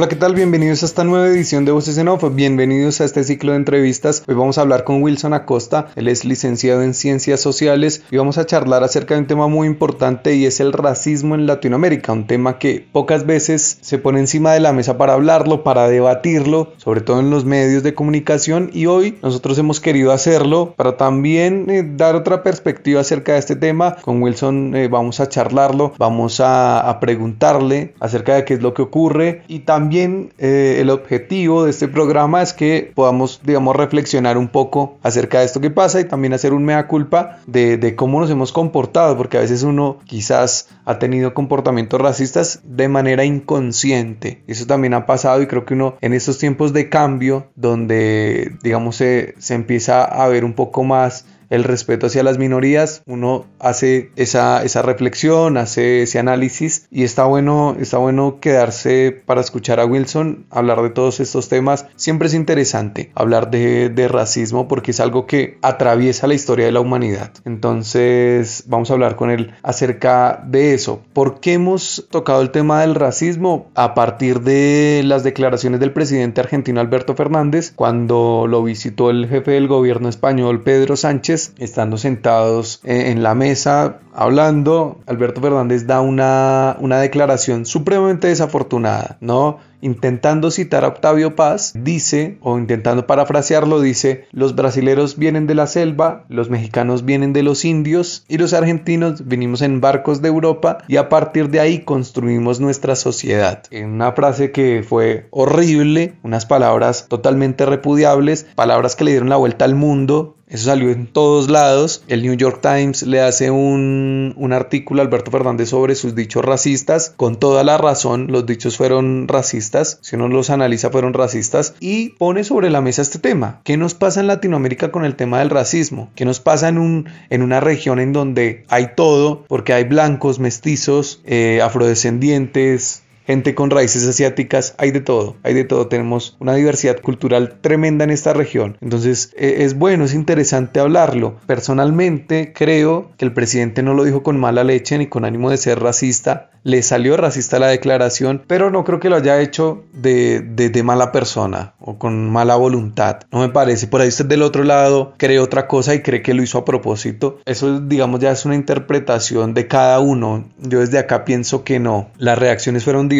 Hola, ¿qué tal? Bienvenidos a esta nueva edición de Voces en Off. Bienvenidos a este ciclo de entrevistas. Hoy vamos a hablar con Wilson Acosta. Él es licenciado en Ciencias Sociales y vamos a charlar acerca de un tema muy importante y es el racismo en Latinoamérica. Un tema que pocas veces se pone encima de la mesa para hablarlo, para debatirlo, sobre todo en los medios de comunicación. Y hoy nosotros hemos querido hacerlo para también eh, dar otra perspectiva acerca de este tema. Con Wilson eh, vamos a charlarlo, vamos a, a preguntarle acerca de qué es lo que ocurre y también también eh, el objetivo de este programa es que podamos, digamos, reflexionar un poco acerca de esto que pasa y también hacer un mea culpa de, de cómo nos hemos comportado, porque a veces uno quizás ha tenido comportamientos racistas de manera inconsciente. Eso también ha pasado y creo que uno en estos tiempos de cambio, donde, digamos, se, se empieza a ver un poco más el respeto hacia las minorías, uno hace esa, esa reflexión, hace ese análisis y está bueno, está bueno quedarse para escuchar a Wilson hablar de todos estos temas. Siempre es interesante hablar de, de racismo porque es algo que atraviesa la historia de la humanidad. Entonces vamos a hablar con él acerca de eso. ¿Por qué hemos tocado el tema del racismo? A partir de las declaraciones del presidente argentino Alberto Fernández cuando lo visitó el jefe del gobierno español Pedro Sánchez estando sentados eh, en la mesa hablando, Alberto Fernández da una, una declaración supremamente desafortunada, ¿no? intentando citar a Octavio Paz, dice, o intentando parafrasearlo, dice, los brasileros vienen de la selva, los mexicanos vienen de los indios y los argentinos vinimos en barcos de Europa y a partir de ahí construimos nuestra sociedad. En una frase que fue horrible, unas palabras totalmente repudiables, palabras que le dieron la vuelta al mundo, eso salió en todos lados. El New York Times le hace un, un, artículo a Alberto Fernández sobre sus dichos racistas. Con toda la razón, los dichos fueron racistas. Si uno los analiza, fueron racistas. Y pone sobre la mesa este tema. ¿Qué nos pasa en Latinoamérica con el tema del racismo? ¿Qué nos pasa en, un, en una región en donde hay todo? Porque hay blancos, mestizos, eh, afrodescendientes, gente con raíces asiáticas, hay de todo, hay de todo. Tenemos una diversidad cultural tremenda en esta región. Entonces e, es bueno, es interesante hablarlo. Personalmente creo que el presidente no lo dijo con mala leche ni con ánimo de ser racista le salió racista la declaración, pero no creo que lo haya hecho de, de, mala persona o con mala voluntad. No me parece. Por ahí usted del otro lado cree otra cosa y cree que lo hizo a propósito. Eso, digamos, ya es una interpretación de cada uno. Yo desde acá pienso que no. Las reacciones fueron diversas.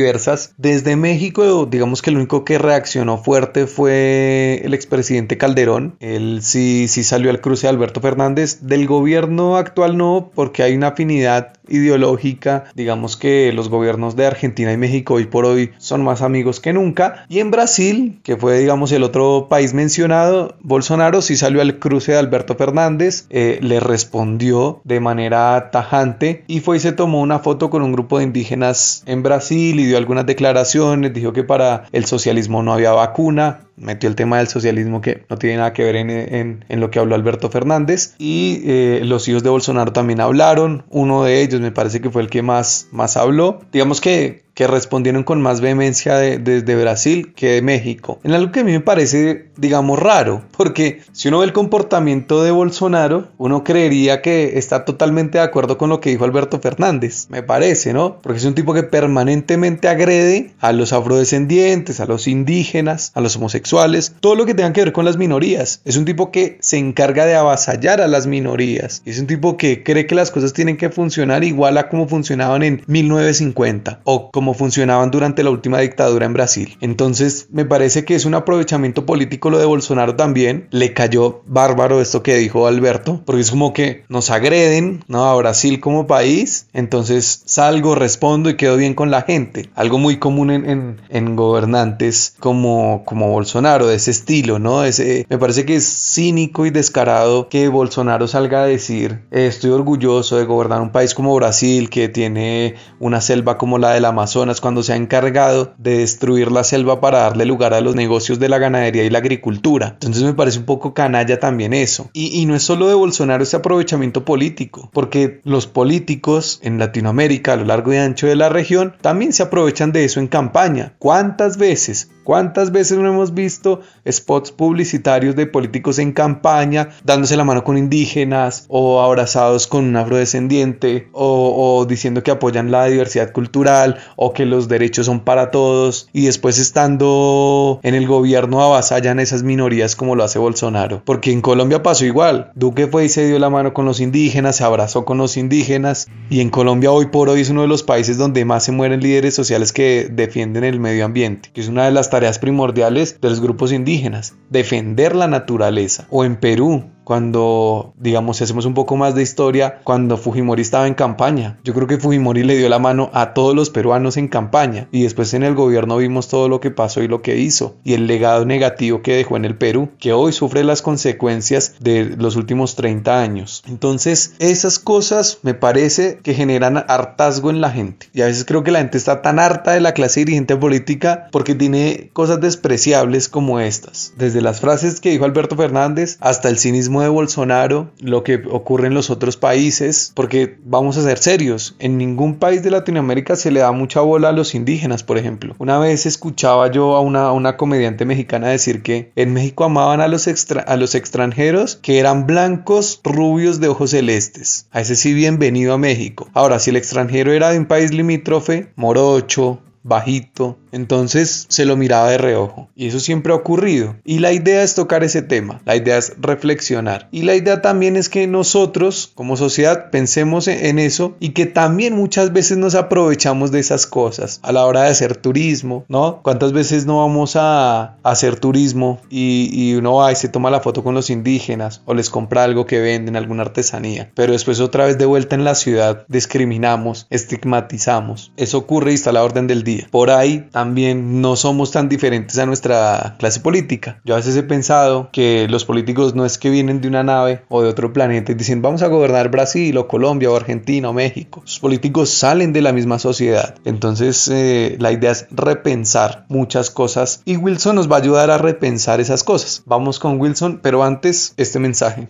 Desde México, digamos que el único que reaccionó fuerte fue el expresidente Calderón. Él sí, sí salió al cruce de Alberto Fernández. Del gobierno actual no, porque hay una afinidad ideológica, digamos que los gobiernos de Argentina y México hoy por hoy son más amigos que nunca. Y en Brasil, que fue digamos el otro país mencionado, Bolsonaro sí salió al cruce de Alberto Fernández, eh, le respondió de manera tajante y fue y se tomó una foto con un grupo de indígenas en Brasil y dio algunas declaraciones, dijo que para el socialismo no había vacuna, metió el tema del socialismo que no tiene nada que ver en, lo que habló Alberto Fernández y eh, los hijos de Bolsonaro también hablaron, uno de ellos me parece que fue el que más, más habló, digamos que que respondieron con más vehemencia desde Brasil que de México. En algo que a mí me parece, digamos, raro, porque si uno ve el comportamiento de Bolsonaro, uno creería que está totalmente de acuerdo con lo que dijo Alberto Fernández, me parece, ¿no? Porque es un tipo que permanentemente agrede a los afrodescendientes, a los indígenas, a los homosexuales, todo lo que tenga que ver con las minorías. Es un tipo que se encarga de avasallar a las minorías. Es un tipo que cree que las cosas tienen que funcionar igual a como funcionaban en 1950 o como como funcionaban durante la última dictadura en Brasil. Entonces me parece que es un aprovechamiento político lo de Bolsonaro también. Le cayó bárbaro esto que dijo Alberto, porque es como que nos agreden, ¿no? A Brasil como país, entonces salgo, respondo y quedo bien con la gente. Algo muy común en, en, gobernantes como, como Bolsonaro, de ese estilo, ¿no? Ese, me parece que es cínico y descarado que Bolsonaro salga a decir, estoy orgulloso de gobernar un país como Brasil, que tiene una selva como la del Amazonas, cuando se ha encargado de destruir la selva para darle lugar a los negocios de la ganadería y la agricultura. Entonces me parece un poco canalla también eso. Y, y no es solo de Bolsonaro ese aprovechamiento político, porque los políticos en Latinoamérica a lo largo y ancho de la región también se aprovechan de eso en campaña. ¿Cuántas veces ¿Cuántas veces no hemos visto spots publicitarios de políticos en campaña dándose la mano con indígenas o abrazados con un afrodescendiente o, diciendo que apoyan la diversidad cultural o que los derechos son para todos y después estando en el gobierno avasallan esas minorías como lo hace Bolsonaro? Porque en Colombia pasó igual. Duque fue y se dio la mano con los indígenas, se abrazó con los indígenas y en Colombia hoy por hoy es uno de los países donde más se mueren líderes sociales que defienden el medio ambiente, que es una de las tareas primordiales de los grupos indígenas, defender la naturaleza. O en Perú, cuando, digamos, si hacemos un poco más de historia, cuando Fujimori estaba en campaña. Yo creo que Fujimori le dio la mano a todos los peruanos en campaña y después en el gobierno vimos todo lo que pasó y lo que hizo y el legado negativo que dejó en el Perú, que hoy sufre las consecuencias de los últimos 30 años. Entonces, esas cosas me parece que generan hartazgo en la gente y a veces creo que la gente está tan harta de la clase dirigente política porque tiene cosas despreciables como estas, desde las frases que dijo Alberto Fernández hasta el cinismo de Bolsonaro, lo que ocurre en los otros países, porque vamos a ser serios, en ningún país de Latinoamérica se le da mucha bola a los indígenas, por ejemplo. Una vez escuchaba yo a una, comediante mexicana decir que en México amaban a los, a los extranjeros que eran blancos, rubios de ojos celestes. A ese sí, bienvenido a México. Ahora, si el extranjero era de un país limítrofe, morocho, bajito, entonces se lo miraba de reojo. Y eso siempre ha ocurrido. Y la idea es tocar ese tema, la idea es reflexionar. Y la idea también es que nosotros como sociedad pensemos en eso y que también muchas veces nos aprovechamos de esas cosas a la hora de hacer turismo, ¿no? ¿Cuántas veces no vamos a, hacer turismo y, uno va y se toma la foto con los indígenas o les compra algo que venden, alguna artesanía? Pero después otra vez de vuelta en la ciudad discriminamos, estigmatizamos. Eso ocurre y está a la orden del día. Por ahí también no somos tan diferentes a nuestra clase política. Yo a veces he pensado que los políticos no es que vienen de una nave o de otro planeta y dicen vamos a gobernar Brasil o Colombia o Argentina o México. Los políticos salen de la misma sociedad. Entonces eh, la idea es repensar muchas cosas y Wilson nos va a ayudar a repensar esas cosas. Vamos con Wilson, pero antes este mensaje.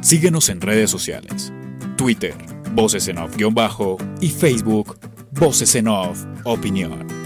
Síguenos en redes sociales. Twitter, voces en off-bajo y Facebook Voces en Off, opinión.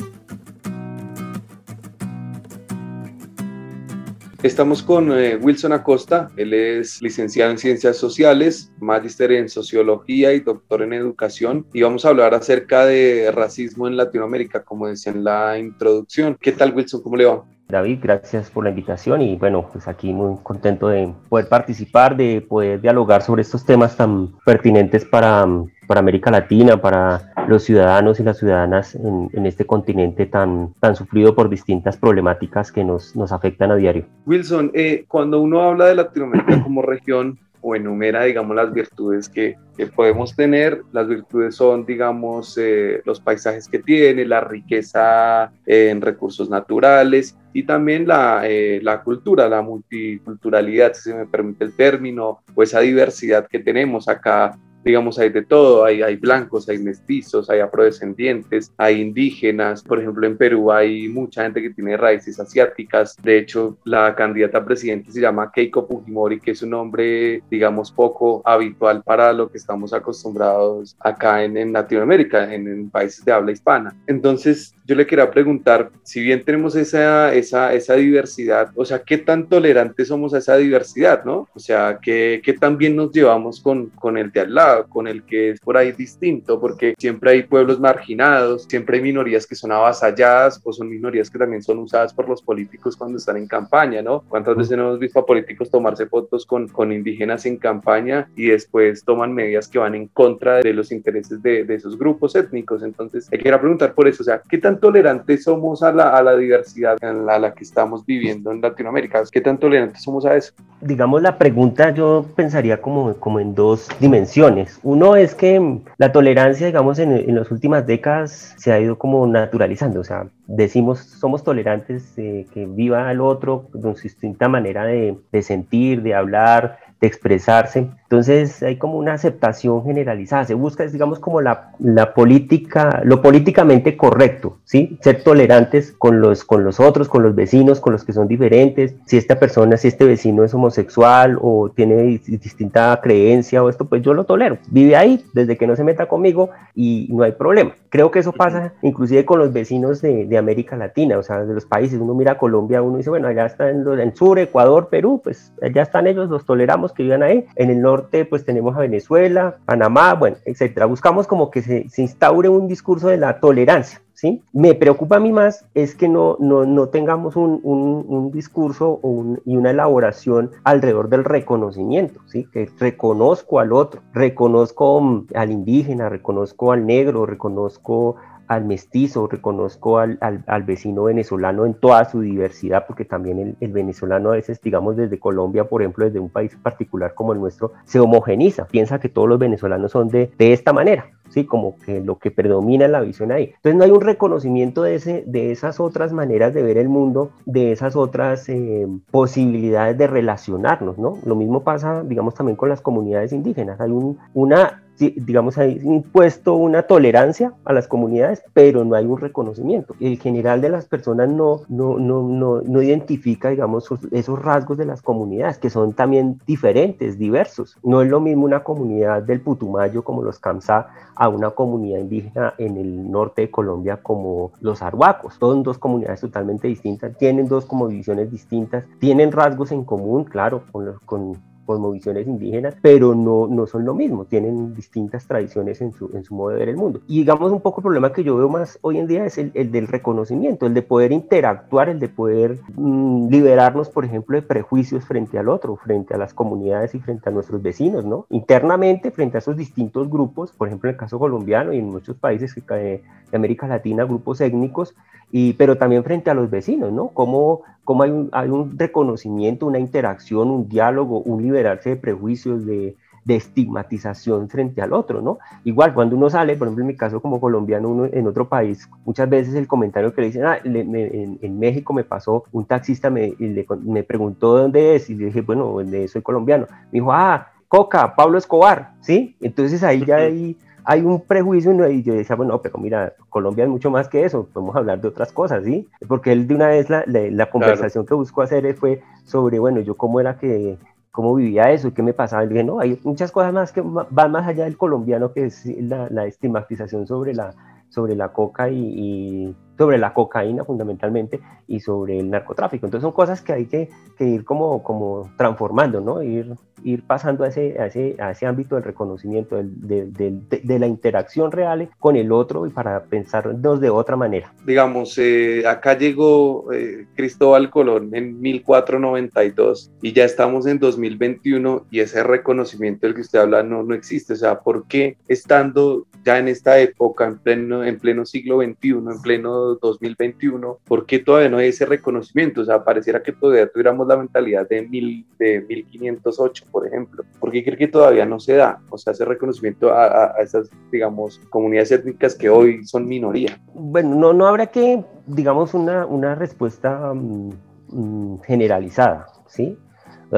Estamos con eh, Wilson Acosta, él es licenciado en Ciencias Sociales, magíster en Sociología y doctor en Educación y vamos a hablar acerca de racismo en Latinoamérica, como decía en la introducción. ¿Qué tal Wilson? ¿Cómo le va? David, gracias por la invitación y bueno, pues aquí muy contento de poder participar, de poder dialogar sobre estos temas tan pertinentes para, para América Latina, para los ciudadanos y las ciudadanas en, en, este continente tan, tan sufrido por distintas problemáticas que nos, nos afectan a diario. Wilson, eh, cuando uno habla de Latinoamérica como región, o enumera, digamos, las virtudes que, que podemos tener. Las virtudes son, digamos, eh, los paisajes que tiene, la riqueza eh, en recursos naturales y también la, eh, la, cultura, la multiculturalidad, si se me permite el término, o esa diversidad que tenemos acá digamos, hay de todo, hay, hay blancos, hay mestizos, hay afrodescendientes, hay indígenas, por ejemplo, en Perú hay mucha gente que tiene raíces asiáticas, de hecho, la candidata a presidente se llama Keiko Fujimori, que es un nombre, digamos, poco habitual para lo que estamos acostumbrados acá en, en Latinoamérica, en, en países de habla hispana. Entonces, yo le quería preguntar, si bien tenemos esa, esa, esa diversidad, o sea, ¿qué tan tolerantes somos a esa diversidad, no? O sea, ¿qué, qué tan bien nos llevamos con, con el de al lado? Acá, con el que es por ahí distinto, porque siempre hay pueblos marginados, siempre hay minorías que son avasalladas o son minorías que también son usadas por los políticos cuando están en campaña, ¿no? ¿Cuántas veces no hemos visto a políticos tomarse fotos con, con indígenas en campaña y después toman medidas que van en contra de los intereses de, de esos grupos étnicos? Entonces, hay que preguntar por eso, o sea, ¿qué tan tolerantes somos a la, a la diversidad en la, la que estamos viviendo en Latinoamérica? ¿Qué tan tolerantes somos a eso? Digamos, la pregunta yo pensaría como, como en dos dimensiones. Uno es que la tolerancia, digamos, en, en las últimas décadas se ha ido como naturalizando, o sea, decimos somos tolerantes, que viva el otro con su distinta manera de, de sentir, de hablar, de expresarse. Entonces hay como una aceptación generalizada, se busca, digamos, como la, la, política, lo políticamente correcto, ¿sí? Ser tolerantes con los, con los otros, con los vecinos, con los que son diferentes. Si esta persona, si este vecino es homosexual o tiene distinta creencia o esto, pues yo lo tolero. Vive ahí desde que no se meta conmigo y no hay problema. Creo que eso pasa inclusive con los vecinos de, de América Latina, o sea, de los países. Uno mira a Colombia, uno dice, bueno, allá están en el sur, Ecuador, Perú, pues allá están ellos, los toleramos que vivan ahí. En el norte pues tenemos a Venezuela, Panamá, bueno, etcétera. Buscamos como que se, se instaure un discurso de la tolerancia. ¿Sí? Me preocupa a mí más es que no, no, no tengamos un, un, un discurso y una elaboración alrededor del reconocimiento, ¿sí? que reconozco al otro, reconozco mm, al indígena, reconozco al negro, reconozco al mestizo, reconozco al, al, vecino venezolano en toda su diversidad, porque también el, el, venezolano a veces, digamos, desde Colombia, por ejemplo, desde un país particular como el nuestro, se homogeniza, piensa que todos los venezolanos son de, de esta manera, ¿sí? Como que lo que predomina en la visión ahí. Entonces no hay un reconocimiento de, ese, de esas otras maneras de ver el mundo, de esas otras eh, posibilidades de relacionarnos, ¿no? Lo mismo pasa, digamos, también con las comunidades indígenas. Hay un, una digamos, hay impuesto una tolerancia a las comunidades, pero no hay un reconocimiento. El general de las personas no, no, no, no, no identifica, digamos, esos rasgos de las comunidades, que son también diferentes, diversos. No es lo mismo una comunidad del Putumayo como los Kamsá a una comunidad indígena en el norte de Colombia como los Arhuacos. Son dos comunidades totalmente distintas, tienen dos como divisiones distintas, tienen rasgos en común, claro, con, los, con cosmovisiones indígenas, pero no, no son lo mismo, tienen distintas tradiciones en su, en su modo de ver el mundo. Y digamos un poco el problema que yo veo más hoy en día es el, el del reconocimiento, el de poder interactuar, el de poder mmm, liberarnos, por ejemplo, de prejuicios frente al otro, frente a las comunidades y frente a nuestros vecinos, ¿no? Internamente, frente a esos distintos grupos, por ejemplo, en el caso colombiano y en muchos países de América Latina, grupos étnicos, y, pero también frente a los vecinos, ¿no? Cómo, cómo hay, un, hay un reconocimiento, una interacción, un diálogo, un liberarse de prejuicios, de, de estigmatización frente al otro, ¿no? Igual cuando uno sale, por ejemplo en mi caso como colombiano, uno en otro país, muchas veces el comentario que le dicen, ah, le, me, en, en, México me pasó, un taxista me, le, me preguntó dónde es y le dije, bueno, soy colombiano. Me dijo, ah, Coca, Pablo Escobar, ¿sí? Entonces ahí ya hay hay un prejuicio y yo decía, bueno, pero mira, Colombia es mucho más que eso, podemos hablar de otras cosas, ¿sí? Porque él de una vez la, la, la conversación claro. que buscó hacer fue sobre, bueno, yo cómo era que, cómo vivía eso qué me pasaba. Y dije, no, hay muchas cosas más que van más allá del colombiano, que es la, la estigmatización sobre la, sobre la coca y, y, sobre la cocaína fundamentalmente y sobre el narcotráfico. Entonces son cosas que hay que, ir como, como transformando, ¿no? Ir, ir pasando a ese, a ese, a ese ámbito del reconocimiento, del, del, del, de, de, la interacción real con el otro y para pensarnos de otra manera. Digamos, eh, acá llegó eh, Cristóbal Colón en 1492 y ya estamos en 2021 y ese reconocimiento del que usted habla no, no existe. O sea, ¿por qué estando ya en esta época, en pleno, en pleno siglo XXI, en pleno 2021, ¿por qué todavía no hay ese reconocimiento? O sea, pareciera que todavía tuviéramos la mentalidad de, mil, de 1508, por ejemplo. ¿Por qué cree que todavía no se da? O sea, ese reconocimiento a, a, a esas, digamos, comunidades étnicas que hoy son minoría. Bueno, no, no habrá que, digamos, una, una respuesta um, generalizada, ¿sí?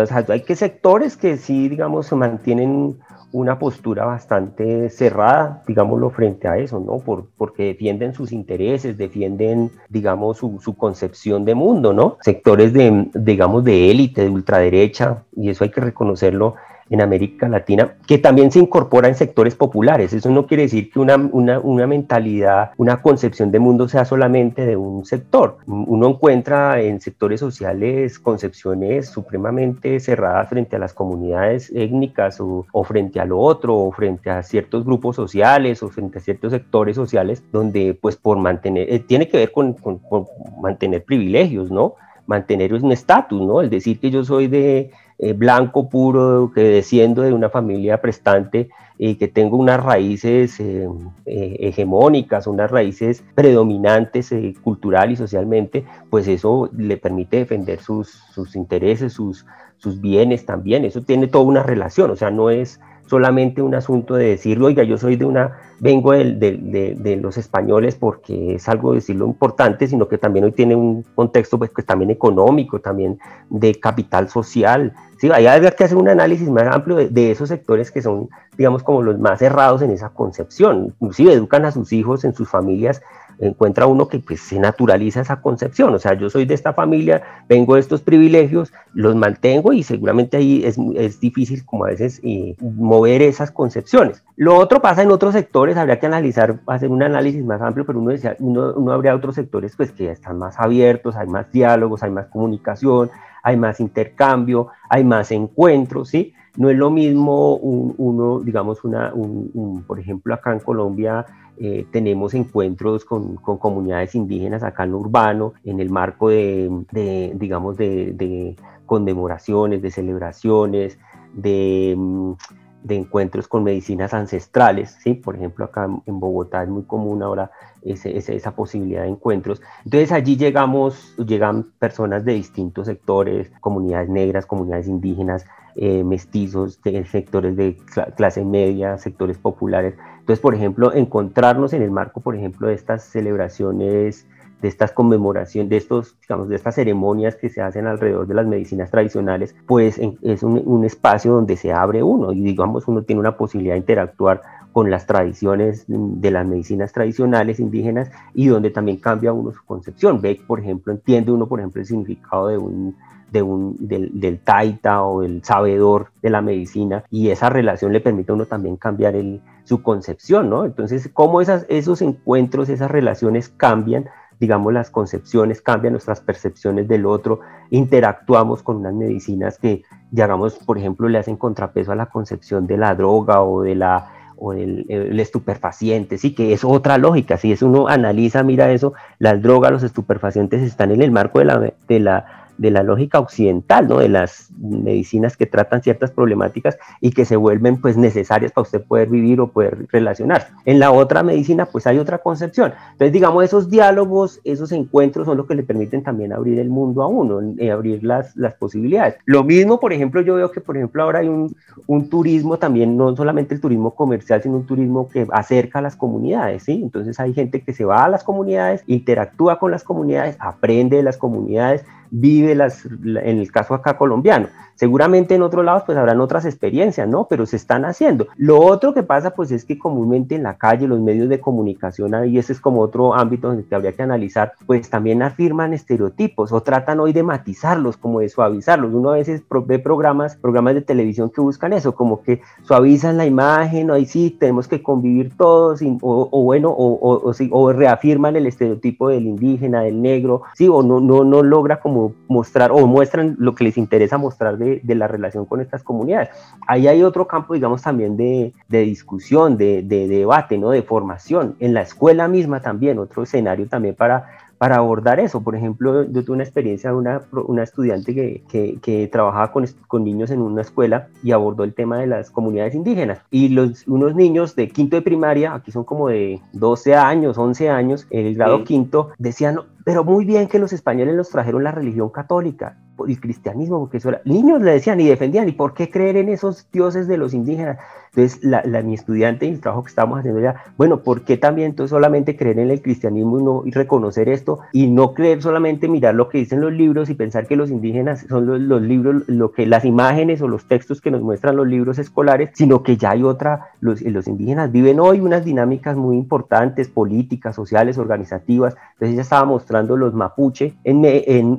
Sea, hay que sectores que sí, digamos, se mantienen una postura bastante cerrada, digámoslo, frente a eso, ¿no? Por, porque defienden sus intereses, defienden, digamos, su, su concepción de mundo, ¿no? Sectores de, digamos, de élite, de ultraderecha, y eso hay que reconocerlo, en América Latina, que también se incorpora en sectores populares. Eso no quiere decir que una, una, una mentalidad, una concepción de mundo sea solamente de un sector. Uno encuentra en sectores sociales concepciones supremamente cerradas frente a las comunidades étnicas o, o frente a lo otro, o frente a ciertos grupos sociales o frente a ciertos sectores sociales, donde pues por mantener, eh, tiene que ver con, con, con mantener privilegios, ¿no? mantener un estatus, ¿no? El decir que yo soy de eh, blanco puro, que desciendo de una familia prestante y que tengo unas raíces eh, eh, hegemónicas, unas raíces predominantes cultural y socialmente, pues eso le permite defender sus, intereses, sus, sus bienes también. Eso tiene toda una relación, o sea, no es solamente un asunto de decir, oiga, yo soy de una, vengo de, de, los españoles porque es algo decirlo importante, sino que también hoy tiene un contexto pues, pues también económico, también de capital social. Sí, habría que hacer un análisis más amplio de, esos sectores que son, digamos, como los más cerrados en esa concepción. Inclusive educan a sus hijos en sus familias encuentra uno que pues, se naturaliza esa concepción, o sea, yo soy de esta familia, vengo de estos privilegios, los mantengo y seguramente ahí es, es difícil como a veces eh, mover esas concepciones. Lo otro pasa en otros sectores, habría que analizar, hacer un análisis más amplio, pero uno, decía, uno, habría otros sectores pues que están más abiertos, hay más diálogos, hay más comunicación, hay más intercambio, hay más encuentros, ¿sí? No es lo mismo uno, digamos, una, un, por ejemplo, acá en Colombia, eh, tenemos encuentros con, comunidades indígenas acá en lo urbano, en el marco de, digamos, de, conmemoraciones, de celebraciones, mm, de, encuentros con medicinas ancestrales, ¿sí? Por ejemplo, acá en Bogotá es muy común ahora esa posibilidad de encuentros. Entonces allí llegamos, llegan personas de distintos sectores, comunidades negras, comunidades indígenas, eh, mestizos, de sectores de clase media, sectores populares. Entonces, por ejemplo, encontrarnos en el marco, por ejemplo, de estas celebraciones, de estas conmemoraciones, de estos, digamos, de estas ceremonias que se hacen alrededor de las medicinas tradicionales, pues es un, un espacio donde se abre uno y digamos uno tiene una posibilidad de interactuar con las tradiciones de las medicinas tradicionales indígenas y donde también cambia uno su concepción. Ve, por ejemplo, entiende uno, por ejemplo, el significado de un de un, del, taita o el sabedor de la medicina y esa relación le permite a uno también cambiar el, su concepción, ¿no? Entonces, cómo esas, esos encuentros, esas relaciones cambian, digamos, las concepciones, cambian nuestras percepciones del otro, interactuamos con unas medicinas que, digamos, por ejemplo, le hacen contrapeso a la concepción de la droga o de la o del el estupefaciente, sí, que es otra lógica, si es uno analiza, mira eso, las drogas, los estupefacientes están en el marco de la, de la de la lógica occidental, ¿no? de las medicinas que tratan ciertas problemáticas y que se vuelven pues necesarias para usted poder vivir o poder relacionarse. En la otra medicina pues hay otra concepción. Entonces digamos esos diálogos, esos encuentros son los que le permiten también abrir el mundo a uno, eh, abrir las, las posibilidades. Lo mismo, por ejemplo, yo veo que por ejemplo ahora hay un, un turismo también, no solamente el turismo comercial, sino un turismo que acerca a las comunidades, ¿sí? Entonces hay gente que se va a las comunidades, interactúa con las comunidades, aprende de las comunidades, vive las, en el caso acá colombiano. Seguramente en otros lados pues habrán otras experiencias, ¿no? Pero se están haciendo. Lo otro que pasa pues es que comúnmente en la calle los medios de comunicación, y ese es como otro ámbito en el que habría que analizar, pues también afirman estereotipos o tratan hoy de matizarlos, como de suavizarlos. Uno a veces ve programas, programas de televisión que buscan eso, como que suavizan la imagen, ahí sí tenemos que convivir todos, o, bueno, o, o, reafirman el estereotipo del indígena, del negro, sí, o no, no, no logra como mostrar, o muestran lo que les interesa mostrar de, la relación con estas comunidades. Ahí hay otro campo, digamos, también de, discusión, de, debate, ¿no? de formación. En la escuela misma también, otro escenario también para, para abordar eso. Por ejemplo, yo tuve una experiencia de una, una estudiante que, que, trabajaba con, con, niños en una escuela y abordó el tema de las comunidades indígenas. Y los, unos niños de quinto de primaria, aquí son como de 12 años, 11 años, el grado quinto, decían, pero muy bien que los españoles nos trajeron la religión católica el cristianismo, porque eso era, niños le decían y defendían, ¿y por qué creer en esos dioses de los indígenas? Entonces, la, mi estudiante y el trabajo que estábamos haciendo era, bueno, ¿por qué también entonces solamente creer en el cristianismo y, no, y reconocer esto y no creer solamente mirar lo que dicen los libros y pensar que los indígenas son los, libros, lo que las imágenes o los textos que nos muestran los libros escolares, sino que ya hay otra, los, los indígenas viven hoy unas dinámicas muy importantes, políticas, sociales, organizativas. Entonces ella estaba mostrando los mapuche en, en,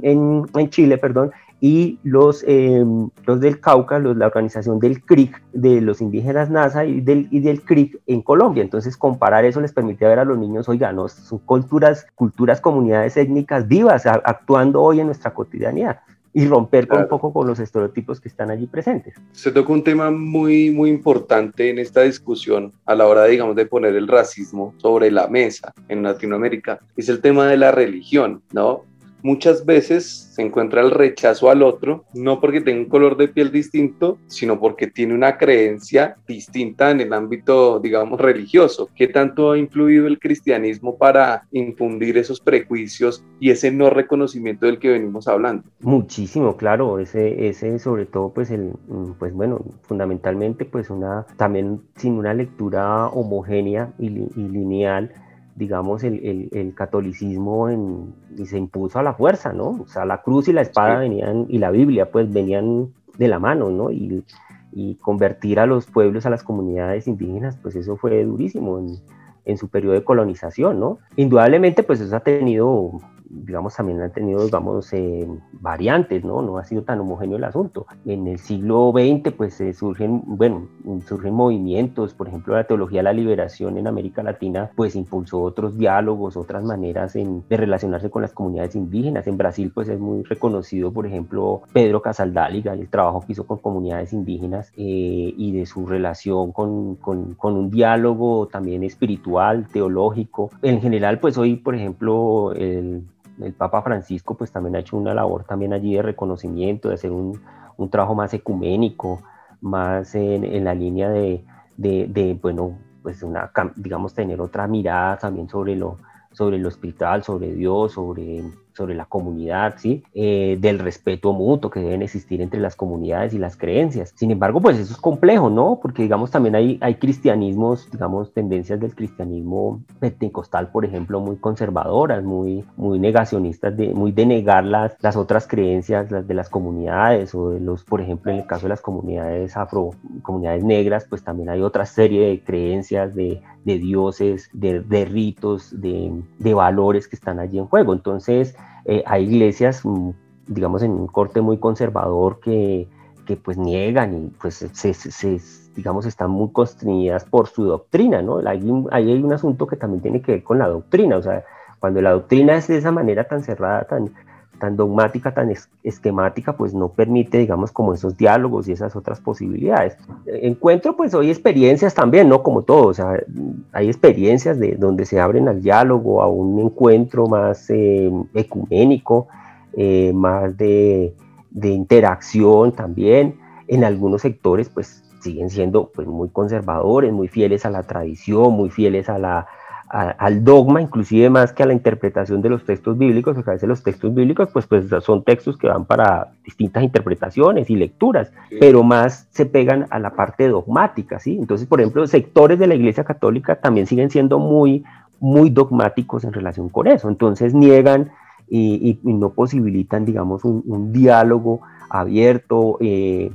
en, Chile, perdón, y los, em, los del Cauca, los, la organización del CRIC, de los indígenas NASA y del, y del CRIC en Colombia. Entonces, comparar eso les permite ver a los niños, oiga, ¿no? son culturas, culturas, comunidades étnicas vivas actuando hoy en nuestra cotidianidad y romper un poco con los estereotipos que están allí presentes. Se toca un tema muy, muy importante en esta discusión a la hora, digamos, de poner el racismo sobre la mesa en Latinoamérica, es el tema de la religión, ¿no? Muchas veces se encuentra el rechazo al otro, no porque tenga un color de piel distinto, sino porque tiene una creencia distinta en el ámbito, digamos, religioso. ¿Qué tanto ha influido el cristianismo para infundir esos prejuicios y ese no reconocimiento del que venimos hablando? Muchísimo, claro, ese, ese sobre todo, pues, el, pues bueno, fundamentalmente, pues una, también sin una lectura homogénea y, y lineal, digamos, el, el, catolicismo en, y se impuso a la fuerza, ¿no? O sea, la cruz y la espada venían, y la Biblia, pues venían de la mano, ¿no? Y, y, convertir a los pueblos, a las comunidades indígenas, pues eso fue durísimo en, en su periodo de colonización, ¿no? Indudablemente, pues eso ha tenido digamos, también han tenido, digamos, eh, variantes, ¿no? No ha sido tan homogéneo el asunto. En el siglo XX, pues surgen, bueno, surgen movimientos, por ejemplo, la teología de la liberación en América Latina, pues impulsó otros diálogos, otras maneras de relacionarse con las comunidades indígenas. En Brasil, pues es muy reconocido, por ejemplo, Pedro Casaldáliga el trabajo que hizo con comunidades indígenas eh, y de su relación con, con, con un diálogo también espiritual, teológico. En general, pues hoy, por ejemplo, el el Papa Francisco pues también ha hecho una labor también allí de reconocimiento, de hacer un, un trabajo más ecuménico, más en, la línea de, de, de, bueno, pues una, digamos, tener otra mirada también sobre lo, sobre lo espiritual, sobre Dios, sobre sobre la comunidad, ¿sí? Eh, del respeto mutuo que deben existir entre las comunidades y las creencias. Sin embargo, pues eso es complejo, ¿no? Porque digamos también hay, hay cristianismos, digamos, tendencias del cristianismo pentecostal, por ejemplo, muy conservadoras, muy, muy negacionistas, de, muy de negar las, las otras creencias las de las comunidades o los, por ejemplo, en el caso de las comunidades afro, comunidades negras, pues también hay otra serie de creencias, de, de dioses, de, de ritos, de, de valores que están allí en juego. Entonces, eh, hay iglesias, mm, digamos, en un corte muy conservador que, que pues niegan y pues se, se, digamos, están muy constreñidas por su doctrina, ¿no? Hay un, hay un asunto que también tiene que ver con la doctrina, o sea, cuando la doctrina es de esa manera tan cerrada, tan, tan dogmática, tan esquemática, pues no permite, digamos, como esos diálogos y esas otras posibilidades. Encuentro, pues hoy experiencias también, ¿no? Como todo, o sea, hay experiencias de donde se abren al diálogo, a un encuentro más eh, ecuménico, eh, más de, de, interacción también. En algunos sectores, pues siguen siendo pues, muy conservadores, muy fieles a la tradición, muy fieles a la, al dogma, inclusive más que a la interpretación de los textos bíblicos, porque a veces los textos bíblicos pues, pues son textos que van para distintas interpretaciones y lecturas, pero más se pegan a la parte dogmática, ¿sí? Entonces, por ejemplo, sectores de la Iglesia Católica también siguen siendo muy, muy dogmáticos en relación con eso, entonces niegan y, no posibilitan, digamos, un, diálogo abierto, eh,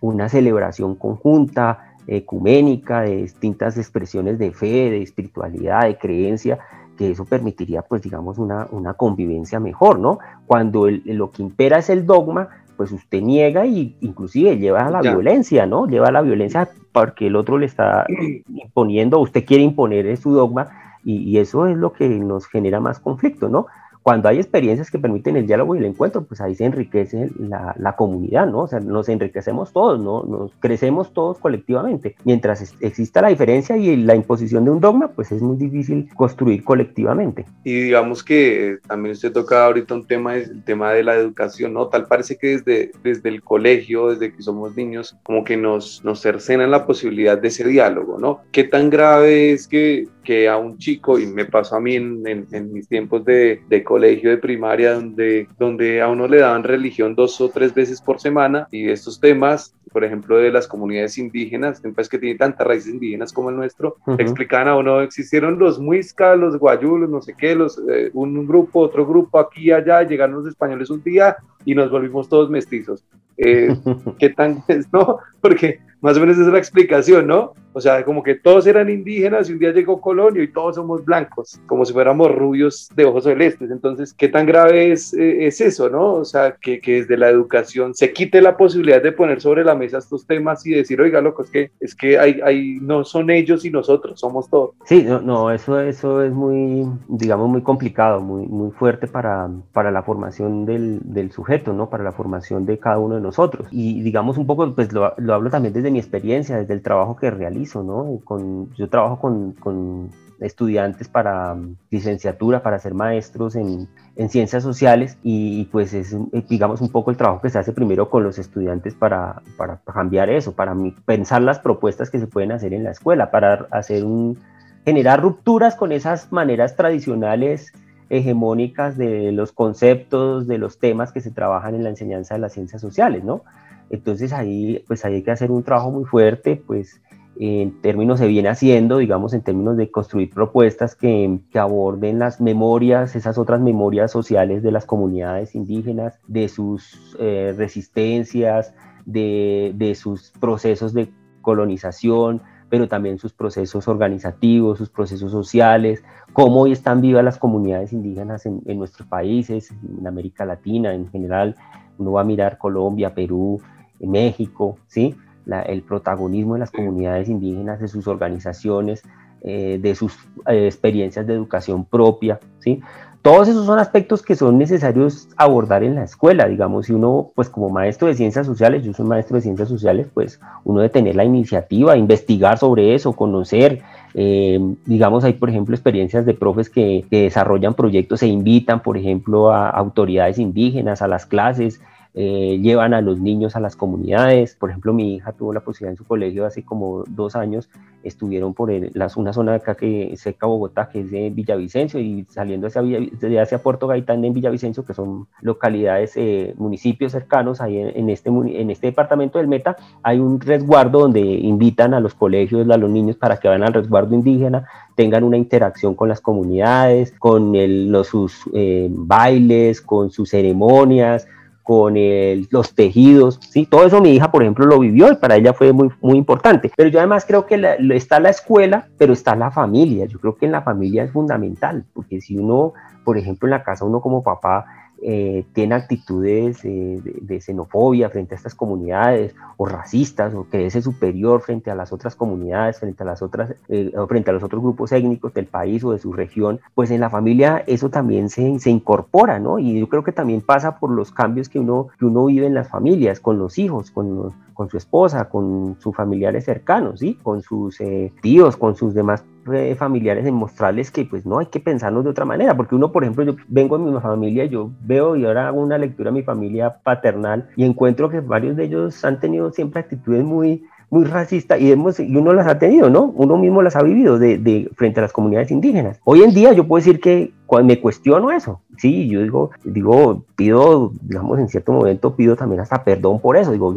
una celebración conjunta, ecuménica, de distintas expresiones de fe, de espiritualidad, de creencia, que eso permitiría, pues, digamos, una, una convivencia mejor, ¿no? Cuando lo que impera es el dogma, pues usted niega y inclusive lleva a la violencia, ¿no? Lleva a la violencia porque el otro le está imponiendo, usted quiere imponer su dogma y, y, eso es lo que nos genera más conflicto, ¿no? Cuando hay experiencias que permiten el diálogo y el encuentro, pues ahí se enriquece la, la, comunidad, ¿no? O sea, nos enriquecemos todos, ¿no? Nos crecemos todos colectivamente. Mientras exista la diferencia y la imposición de un dogma, pues es muy difícil construir colectivamente. Y digamos que también usted toca ahorita un tema, el tema de la educación, ¿no? Tal parece que desde, desde el colegio, desde que somos niños, como que nos, nos cercenan la posibilidad de ese diálogo, ¿no? ¿Qué tan grave es que, que a un chico, y me pasó a mí en, en, mis tiempos de, de colegio, colegio de primaria donde, donde a uno le daban religión dos o tres veces por semana y estos temas, por ejemplo, de las comunidades indígenas, un país que tiene tantas raíces indígenas como el nuestro, explicaban a uno, existieron los muiscas, los guayulos, no sé qué, los, eh, un, grupo, otro grupo, aquí y allá, llegaron los españoles un día y nos volvimos todos mestizos. Eh, ¿Qué tan es, no? Porque más o menos esa es la explicación, ¿no? O sea, como que todos eran indígenas y un día llegó Colón y todos somos blancos, como si fuéramos rubios de ojos celestes. Entonces, ¿qué tan grave es, eh, es eso, no? O sea, que, que, desde la educación se quite la posibilidad de poner sobre la mesa estos temas y decir, oiga, loco, es que, es que hay, hay, no son ellos y nosotros, somos todos. Sí, no, no eso, eso es muy, digamos, muy complicado, muy, muy fuerte para, para la formación del, del sujeto, ¿no? Para la formación de cada uno de nosotros. Y digamos un poco, pues lo, lo hablo también desde mi experiencia, desde el trabajo que realizo, ¿no? Con, yo trabajo con, con estudiantes para mm, licenciatura, para ser maestros en, en ciencias sociales y, pues es eh, digamos un poco el trabajo que se hace primero con los estudiantes para, para cambiar eso, para pensar las propuestas que se pueden hacer en la escuela, para hacer un, generar rupturas con esas maneras tradicionales hegemónicas de los conceptos, de los temas que se trabajan en la enseñanza de las ciencias sociales, ¿no? Entonces ahí, pues ahí hay que hacer un trabajo muy fuerte, pues en términos se viene haciendo, digamos, en términos de construir propuestas que, que, aborden las memorias, esas otras memorias sociales de las comunidades indígenas, de sus eh, resistencias, de, de, sus procesos de colonización, pero también sus procesos organizativos, sus procesos sociales, cómo hoy están vivas las comunidades indígenas en, en nuestros países, en América Latina en general. Uno va a mirar Colombia, Perú, México, ¿sí? El protagonismo de las comunidades indígenas, de sus organizaciones, eh, de sus eh, experiencias de educación propia, ¿sí? Todos esos son aspectos que son necesarios abordar en la escuela, digamos, si uno, pues como maestro de ciencias sociales, yo soy maestro de ciencias sociales, pues uno debe tener la iniciativa, investigar sobre eso, conocer, eh, digamos, hay por ejemplo experiencias de profes que, que desarrollan proyectos e invitan, por ejemplo, a autoridades indígenas, a las clases, eh, llevan a los niños a las comunidades. Por ejemplo, mi hija tuvo la posibilidad en su colegio hace como dos años, estuvieron por una zona acá que cerca de Bogotá, que es de Villavicencio, y saliendo hacia, hacia Puerto Gaitán en Villavicencio, que son localidades, eh, municipios cercanos, ahí en, este, en este departamento del Meta, hay un resguardo donde invitan a los colegios, a los niños para que vayan al resguardo indígena, tengan una interacción con las comunidades, con sus eh, bailes, con sus ceremonias, con los tejidos, ¿sí? Todo eso mi hija, por ejemplo, lo vivió y para ella fue muy, muy importante. Pero yo además creo que está la escuela, pero está la familia. Yo creo que en la familia es fundamental, porque si uno, por ejemplo, en la casa, uno como papá eh, tiene actitudes eh, de, xenofobia frente a estas comunidades o racistas o creerse superior frente a las otras comunidades, frente a las otras, eh, frente a los otros grupos étnicos del país o de su región, pues en la familia eso también se, se, incorpora, ¿no? Y yo creo que también pasa por los cambios que uno, que uno vive en las familias, con los hijos, con, con su esposa, con sus familiares cercanos, ¿sí? Con sus tíos, con sus demás familiares en mostrarles que pues no hay que pensarnos de otra manera, porque uno, por ejemplo, yo vengo de mi familia, yo veo y ahora hago una lectura a mi familia paternal y encuentro que varios de ellos han tenido siempre actitudes muy muy racistas y, hemos, y uno las ha tenido, ¿no? Uno mismo las ha vivido de, de, frente a las comunidades indígenas. Hoy en día yo puedo decir que cuando me cuestiono eso, sí, yo digo, digo, pido, digamos, en cierto momento pido también hasta perdón por eso, digo,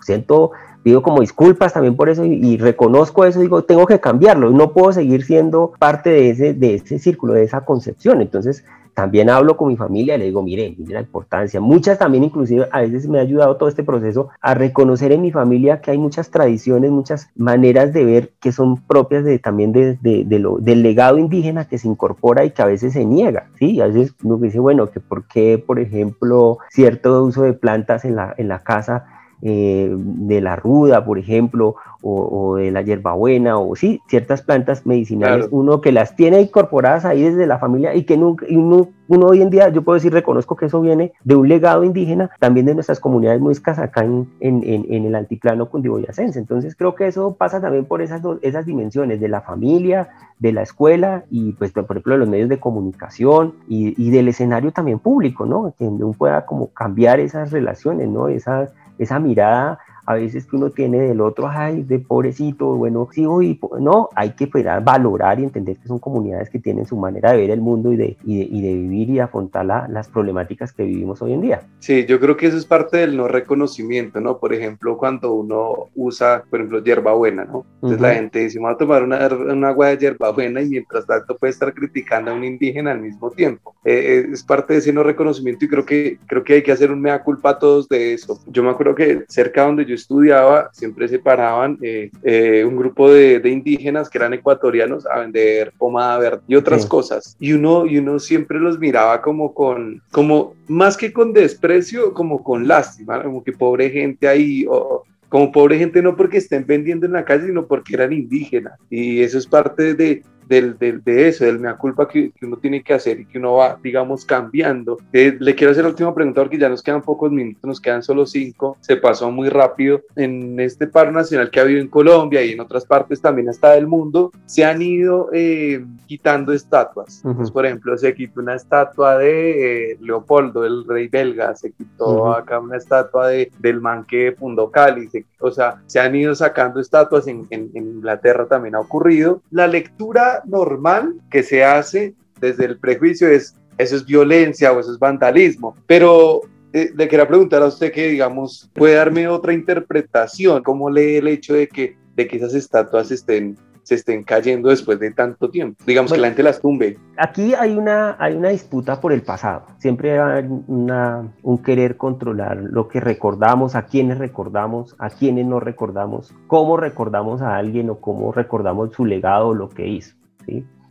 siento pido como disculpas también por eso y, reconozco eso, digo, tengo que cambiarlo, no puedo seguir siendo parte de ese, de ese círculo, de esa concepción. Entonces, también hablo con mi familia y le digo, mire, mire la importancia. Muchas también, inclusive, a veces me ha ayudado todo este proceso a reconocer en mi familia que hay muchas tradiciones, muchas maneras de ver que son propias de, también de, de, lo, del legado indígena que se incorpora y que a veces se niega, ¿sí? A veces uno dice, bueno, que por qué, por ejemplo, cierto uso de plantas en la, en la casa eh, de la ruda, por ejemplo, o, de la hierbabuena, o sí, ciertas plantas medicinales, uno que las tiene incorporadas ahí desde la familia y que nunca, uno, uno, hoy en día, yo puedo decir, reconozco que eso viene de un legado indígena, también de nuestras comunidades muiscas acá en, en, en, el altiplano cundiboyacense. Entonces creo que eso pasa también por esas, dos, esas dimensiones de la familia, de la escuela y pues por ejemplo de los medios de comunicación y, y del escenario también público, ¿no? Que uno pueda como cambiar esas relaciones, ¿no? Esas esa mirada a veces que uno tiene del otro, ay, de pobrecito, bueno, sí, hoy, no, hay que valorar y entender que son comunidades que tienen su manera de ver el mundo y de, y de, vivir y afrontar las problemáticas que vivimos hoy en día. Sí, yo creo que eso es parte del no reconocimiento, ¿no? Por ejemplo, cuando uno usa, por ejemplo, hierbabuena, ¿no? Entonces la gente dice, vamos a tomar una, una agua de hierbabuena y mientras tanto puede estar criticando a un indígena al mismo tiempo. Eh, eh, es parte de ese no reconocimiento y creo que, creo que hay que hacer un mea culpa a todos de eso. Yo me acuerdo que cerca donde yo yo estudiaba siempre se paraban eh, eh, un grupo de, de, indígenas que eran ecuatorianos a vender pomada verde y otras cosas. Y uno, y uno siempre los miraba como con, como más que con desprecio, como con lástima, como que pobre gente ahí, o, como pobre gente no porque estén vendiendo en la calle, sino porque eran indígenas. Y eso es parte de, del, del, de eso, del mea culpa que, que, uno tiene que hacer y que uno va, digamos, cambiando. Eh, le quiero hacer la última pregunta porque ya nos quedan pocos minutos, nos quedan solo cinco, se pasó muy rápido. En este paro nacional que ha habido en Colombia y en otras partes también hasta del mundo, se han ido eh, quitando estatuas. Entonces, por ejemplo, se quitó una estatua de eh, Leopoldo, el rey belga, se quitó acá una estatua de, del man que fundó Cali, se, o sea, se han ido sacando estatuas, en, en, en Inglaterra también ha ocurrido. La lectura normal que se hace desde el prejuicio es eso es violencia o eso es vandalismo, pero eh, le quería preguntar a usted que, digamos, puede darme otra interpretación, ¿cómo lee el hecho de que, de que esas estatuas estén se estén cayendo después de tanto tiempo. Digamos que la gente las tumbe. Aquí hay una, hay una disputa por el pasado. Siempre hay una, un querer controlar lo que recordamos, a quienes recordamos, a quienes no recordamos, cómo recordamos a alguien o cómo recordamos su legado o lo que hizo.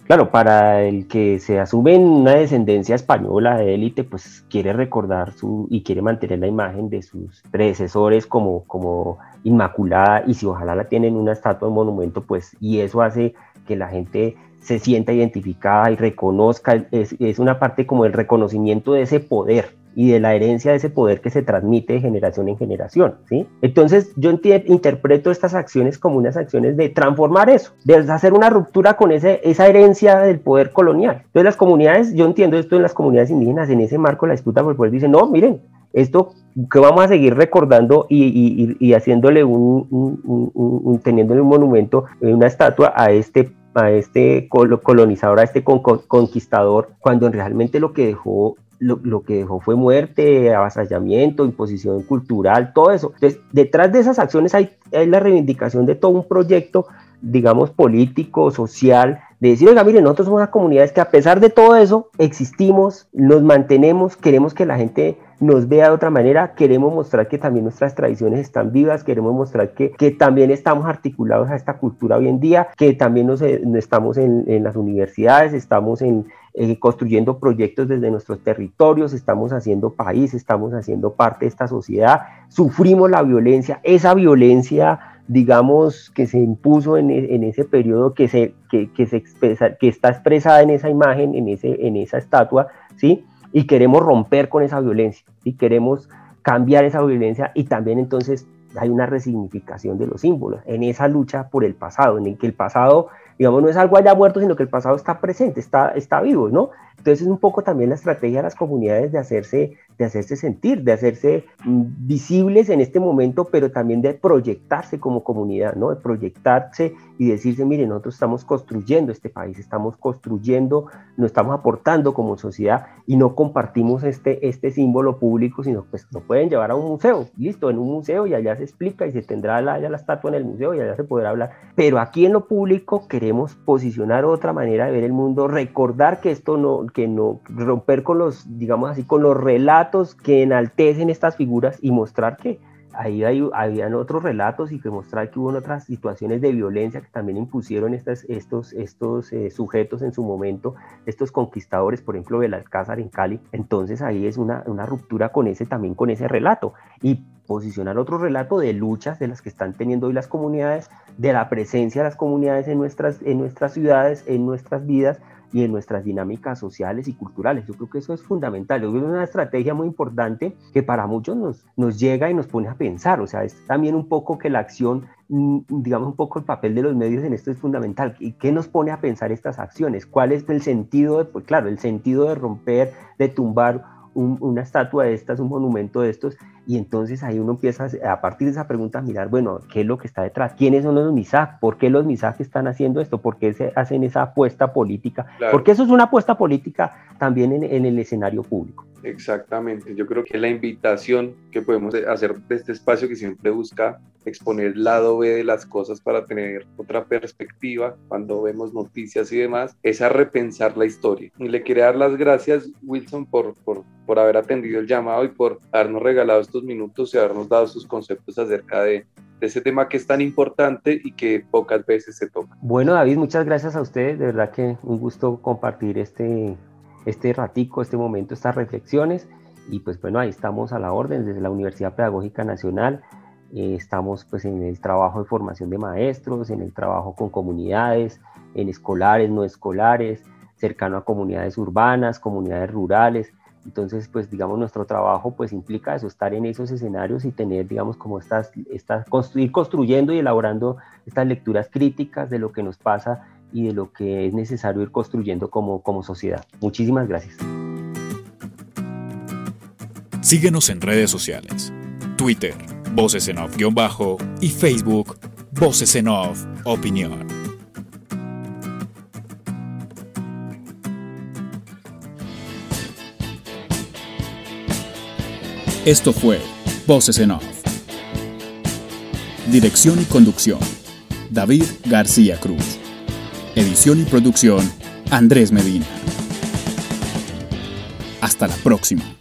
Claro, para el que se asume en una descendencia española de élite, pues quiere recordar su y quiere mantener la imagen de sus predecesores como, como inmaculada y si ojalá la tienen una estatua, un monumento, pues y eso hace que la gente se sienta identificada y reconozca, es, es una parte como el reconocimiento de ese poder y de la herencia de ese poder que se transmite de generación en generación, ¿sí? Entonces yo interpreto estas acciones como unas acciones de transformar eso, de hacer una ruptura con ese, esa herencia del poder colonial. Entonces las comunidades, yo entiendo esto en las comunidades indígenas, en ese marco la disputa por el poder, dicen, no, miren, esto que vamos a seguir recordando y, y, y haciéndole un, un, un, teniéndole un monumento, una estatua a este a este colonizador, a este conquistador, cuando realmente lo que dejó lo, que dejó fue muerte, avasallamiento, imposición cultural, todo eso. Entonces, detrás de esas acciones hay, hay la reivindicación de todo un proyecto, digamos, político, social, de decir, oiga, miren, nosotros somos una comunidad que a pesar de todo eso, existimos, nos mantenemos, queremos que la gente nos vea de otra manera, queremos mostrar que también nuestras tradiciones están vivas, queremos mostrar que, que también estamos articulados a esta cultura hoy en día, que también nos, eh, estamos en, las universidades, estamos en, eh, construyendo proyectos desde nuestros territorios, estamos haciendo país, estamos haciendo parte de esta sociedad, sufrimos la violencia, esa violencia digamos, que se impuso en, e, en ese periodo, que, se, que, expresa, que está expresada en esa imagen, en, ese, en esa estatua, ¿sí? y queremos romper con esa violencia y queremos cambiar esa violencia y también entonces hay una resignificación de los símbolos en esa lucha por el pasado, en el que el pasado, digamos, no es algo allá muerto, sino que el pasado está presente, está, está vivo, ¿no? Entonces es un poco también la estrategia de las comunidades de hacerse, de hacerse sentir, de hacerse mm, visibles en este momento, pero también de proyectarse como comunidad, ¿no? De proyectarse y decirse, mire, nosotros estamos construyendo este país, estamos construyendo, nos estamos aportando como sociedad y no compartimos este, este símbolo público, sino pues lo pueden llevar a un museo, listo, en un museo y allá se explica y se tendrá la, la estatua en el museo y allá se podrá hablar, pero aquí en lo público queremos posicionar otra manera de ver el mundo, recordar que esto no, que no romper con los, digamos así, con los relatos que enaltecen estas figuras y mostrar que ahí hay, habían otros relatos y que mostrar que hubo otras situaciones de violencia que también impusieron estas, estos, estos eh, sujetos en su momento, estos conquistadores, por ejemplo, del Alcázar en Cali. Entonces ahí es una, una ruptura con ese, también con ese relato. Y posicionar otro relato de luchas de las que están teniendo hoy las comunidades, de la presencia de las comunidades en nuestras, en nuestras ciudades, en nuestras vidas, y en nuestras dinámicas sociales y culturales. Yo creo que eso es fundamental. Yo creo que es una estrategia muy importante que para muchos nos, nos llega y nos pone a pensar. O sea, es también un poco que la acción, mm, digamos un poco el papel de los medios en esto es fundamental. ¿Y qué nos pone a pensar estas acciones? ¿Cuál es el sentido de, pues claro, el sentido de romper, de tumbar una estatua de estas, un monumento de estos, y entonces ahí uno empieza a partir de esa pregunta a mirar, bueno, ¿qué es lo que está detrás? ¿Quiénes son los MISAC? ¿Por qué los MISAC están haciendo esto? ¿Por qué se hacen esa apuesta política? Porque eso es una apuesta política también en, en el escenario público. Exactamente, yo creo que la invitación que podemos hacer de este espacio que siempre busca exponer el lado B de las cosas para tener otra perspectiva cuando vemos noticias y demás, es a repensar la historia. Y le quería dar las gracias, Wilson, por, por, por haber atendido el llamado y por habernos regalado estos minutos y habernos dado sus conceptos acerca de, ese tema que es tan importante y que pocas veces se toca. Bueno, David, muchas gracias a ustedes. De verdad que un gusto compartir este, este ratico, este momento, estas reflexiones. Y pues bueno, ahí estamos a la orden desde la Universidad Pedagógica Nacional. Eh, estamos pues en el trabajo de formación de maestros, en el trabajo con comunidades, en escolares, no escolares, cercano a comunidades urbanas, comunidades rurales. Entonces, pues digamos, nuestro trabajo pues implica eso, estar en esos escenarios y tener, digamos, como estas, ir construyendo y elaborando estas lecturas críticas de lo que nos pasa y de lo que es necesario ir construyendo como, como sociedad. Muchísimas gracias. Síguenos en redes sociales, Twitter, Voces en Off-Bajo y Facebook, Voces en Off Opinión. Esto fue Voces en Off. Dirección y conducción, David García Cruz. Edición y producción, Andrés Medina. Hasta la próxima.